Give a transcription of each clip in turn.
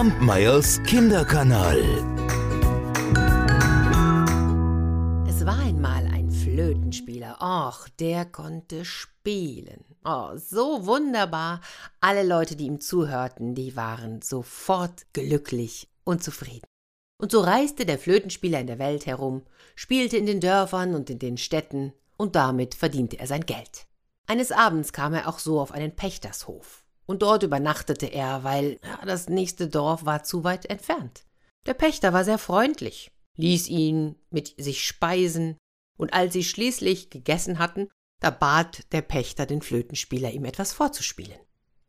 Kampmeyers Kinderkanal. Es war einmal ein Flötenspieler. Och, der konnte spielen. Oh, so wunderbar. Alle Leute, die ihm zuhörten, die waren sofort glücklich und zufrieden. Und so reiste der Flötenspieler in der Welt herum, spielte in den Dörfern und in den Städten, und damit verdiente er sein Geld. Eines Abends kam er auch so auf einen Pächtershof. Und dort übernachtete er, weil ja, das nächste Dorf war zu weit entfernt. Der Pächter war sehr freundlich, ließ ihn mit sich speisen, und als sie schließlich gegessen hatten, da bat der Pächter den Flötenspieler, ihm etwas vorzuspielen.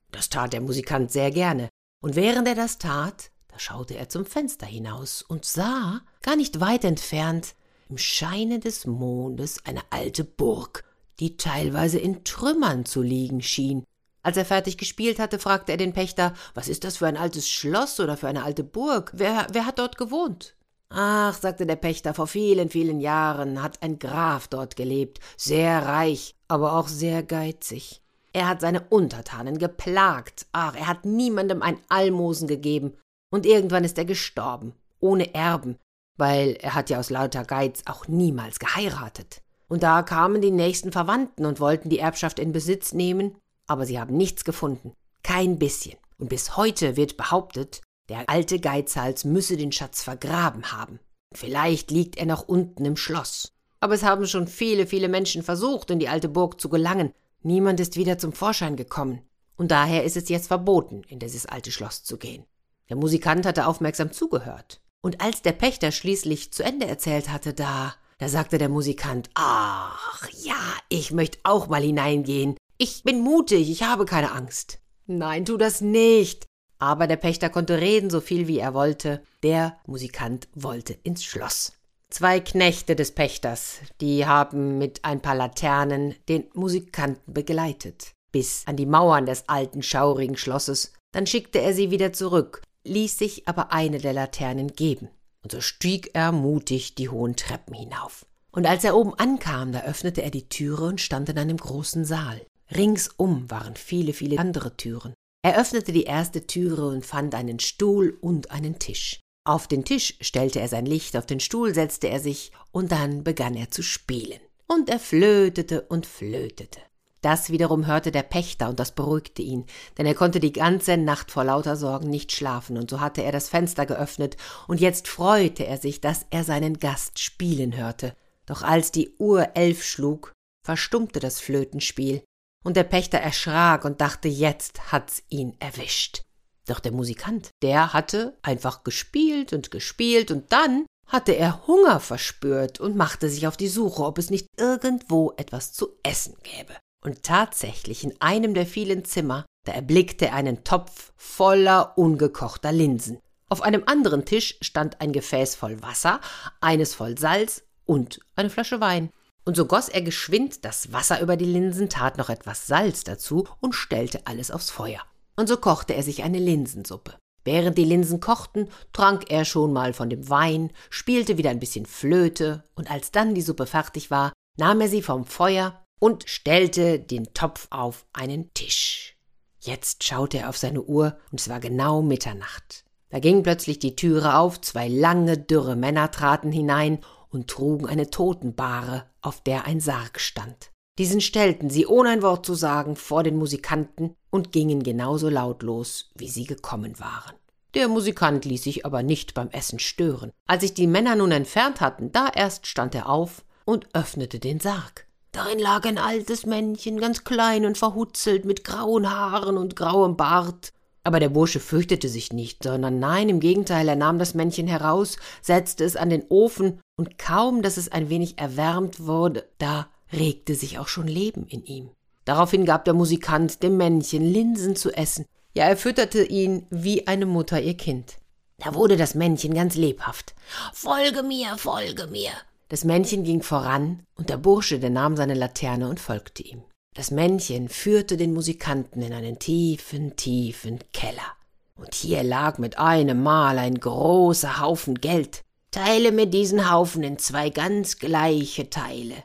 Das tat der Musikant sehr gerne, und während er das tat, da schaute er zum Fenster hinaus und sah, gar nicht weit entfernt, im Scheine des Mondes eine alte Burg, die teilweise in Trümmern zu liegen schien. Als er fertig gespielt hatte, fragte er den Pächter, was ist das für ein altes Schloss oder für eine alte Burg? Wer, wer hat dort gewohnt? Ach, sagte der Pächter, vor vielen, vielen Jahren hat ein Graf dort gelebt, sehr reich, aber auch sehr geizig. Er hat seine Untertanen geplagt, ach, er hat niemandem ein Almosen gegeben, und irgendwann ist er gestorben, ohne Erben, weil er hat ja aus lauter Geiz auch niemals geheiratet. Und da kamen die nächsten Verwandten und wollten die Erbschaft in Besitz nehmen, aber sie haben nichts gefunden, kein bisschen. Und bis heute wird behauptet, der alte Geizhals müsse den Schatz vergraben haben. Vielleicht liegt er noch unten im Schloss. Aber es haben schon viele, viele Menschen versucht, in die alte Burg zu gelangen. Niemand ist wieder zum Vorschein gekommen. Und daher ist es jetzt verboten, in dieses alte Schloss zu gehen. Der Musikant hatte aufmerksam zugehört. Und als der Pächter schließlich zu Ende erzählt hatte, da, da sagte der Musikant, ach ja, ich möchte auch mal hineingehen. Ich bin mutig, ich habe keine Angst. Nein, tu das nicht. Aber der Pächter konnte reden, so viel wie er wollte. Der Musikant wollte ins Schloss. Zwei Knechte des Pächters, die haben mit ein paar Laternen den Musikanten begleitet, bis an die Mauern des alten, schaurigen Schlosses. Dann schickte er sie wieder zurück, ließ sich aber eine der Laternen geben, und so stieg er mutig die hohen Treppen hinauf. Und als er oben ankam, da öffnete er die Türe und stand in einem großen Saal. Ringsum waren viele, viele andere Türen. Er öffnete die erste Türe und fand einen Stuhl und einen Tisch. Auf den Tisch stellte er sein Licht, auf den Stuhl setzte er sich, und dann begann er zu spielen. Und er flötete und flötete. Das wiederum hörte der Pächter, und das beruhigte ihn, denn er konnte die ganze Nacht vor lauter Sorgen nicht schlafen, und so hatte er das Fenster geöffnet, und jetzt freute er sich, dass er seinen Gast spielen hörte. Doch als die Uhr elf schlug, verstummte das Flötenspiel, und der Pächter erschrak und dachte, jetzt hat's ihn erwischt. Doch der Musikant, der hatte einfach gespielt und gespielt, und dann hatte er Hunger verspürt und machte sich auf die Suche, ob es nicht irgendwo etwas zu essen gäbe. Und tatsächlich in einem der vielen Zimmer, da erblickte er einen Topf voller ungekochter Linsen. Auf einem anderen Tisch stand ein Gefäß voll Wasser, eines voll Salz und eine Flasche Wein. Und so goss er geschwind das Wasser über die Linsen, tat noch etwas Salz dazu und stellte alles aufs Feuer. Und so kochte er sich eine Linsensuppe. Während die Linsen kochten, trank er schon mal von dem Wein, spielte wieder ein bisschen Flöte, und als dann die Suppe fertig war, nahm er sie vom Feuer, und stellte den Topf auf einen Tisch. Jetzt schaute er auf seine Uhr, und es war genau Mitternacht. Da ging plötzlich die Türe auf, zwei lange, dürre Männer traten hinein und trugen eine Totenbahre, auf der ein Sarg stand. Diesen stellten sie, ohne ein Wort zu sagen, vor den Musikanten und gingen genauso lautlos, wie sie gekommen waren. Der Musikant ließ sich aber nicht beim Essen stören. Als sich die Männer nun entfernt hatten, da erst stand er auf und öffnete den Sarg. Darin lag ein altes Männchen, ganz klein und verhutzelt, mit grauen Haaren und grauem Bart. Aber der Bursche fürchtete sich nicht, sondern nein, im Gegenteil, er nahm das Männchen heraus, setzte es an den Ofen, und kaum, dass es ein wenig erwärmt wurde, da regte sich auch schon Leben in ihm. Daraufhin gab der Musikant dem Männchen Linsen zu essen. Ja, er fütterte ihn wie eine Mutter ihr Kind. Da wurde das Männchen ganz lebhaft. Folge mir, folge mir, das Männchen ging voran, und der Bursche, der nahm seine Laterne und folgte ihm. Das Männchen führte den Musikanten in einen tiefen, tiefen Keller. Und hier lag mit einem Mal ein großer Haufen Geld. Teile mir diesen Haufen in zwei ganz gleiche Teile.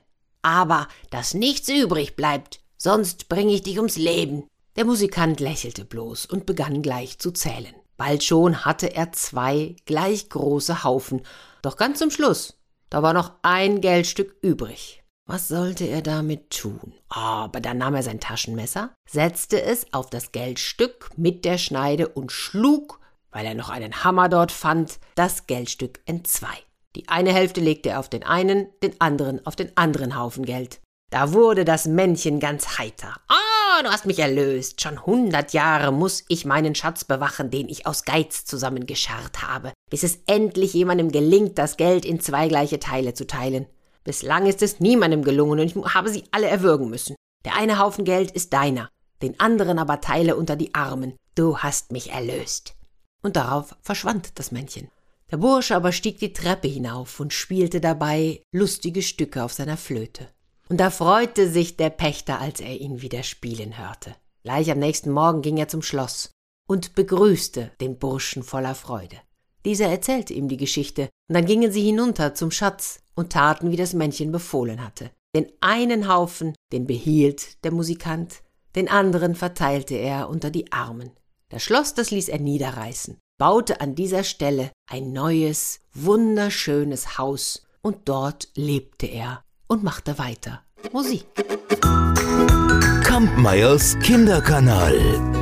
Aber dass nichts übrig bleibt, sonst bringe ich dich ums Leben. Der Musikant lächelte bloß und begann gleich zu zählen. Bald schon hatte er zwei gleich große Haufen, doch ganz zum Schluss, da war noch ein Geldstück übrig. Was sollte er damit tun? Aber dann nahm er sein Taschenmesser, setzte es auf das Geldstück mit der Schneide und schlug, weil er noch einen Hammer dort fand, das Geldstück in zwei. Die eine Hälfte legte er auf den einen, den anderen auf den anderen Haufen Geld. Da wurde das Männchen ganz heiter. Ah, du hast mich erlöst. Schon hundert Jahre muss ich meinen Schatz bewachen, den ich aus Geiz zusammengescharrt habe, bis es endlich jemandem gelingt, das Geld in zwei gleiche Teile zu teilen. Bislang ist es niemandem gelungen und ich habe sie alle erwürgen müssen. Der eine Haufen Geld ist deiner, den anderen aber teile unter die Armen. Du hast mich erlöst. Und darauf verschwand das Männchen. Der Bursche aber stieg die Treppe hinauf und spielte dabei lustige Stücke auf seiner Flöte. Und da freute sich der Pächter, als er ihn wieder spielen hörte. Gleich am nächsten Morgen ging er zum Schloss und begrüßte den Burschen voller Freude. Dieser erzählte ihm die Geschichte, und dann gingen sie hinunter zum Schatz und taten, wie das Männchen befohlen hatte. Den einen Haufen, den behielt der Musikant, den anderen verteilte er unter die Armen. Das Schloss, das ließ er niederreißen, baute an dieser Stelle ein neues, wunderschönes Haus, und dort lebte er und machte weiter Musik. Kampmeyers Kinderkanal.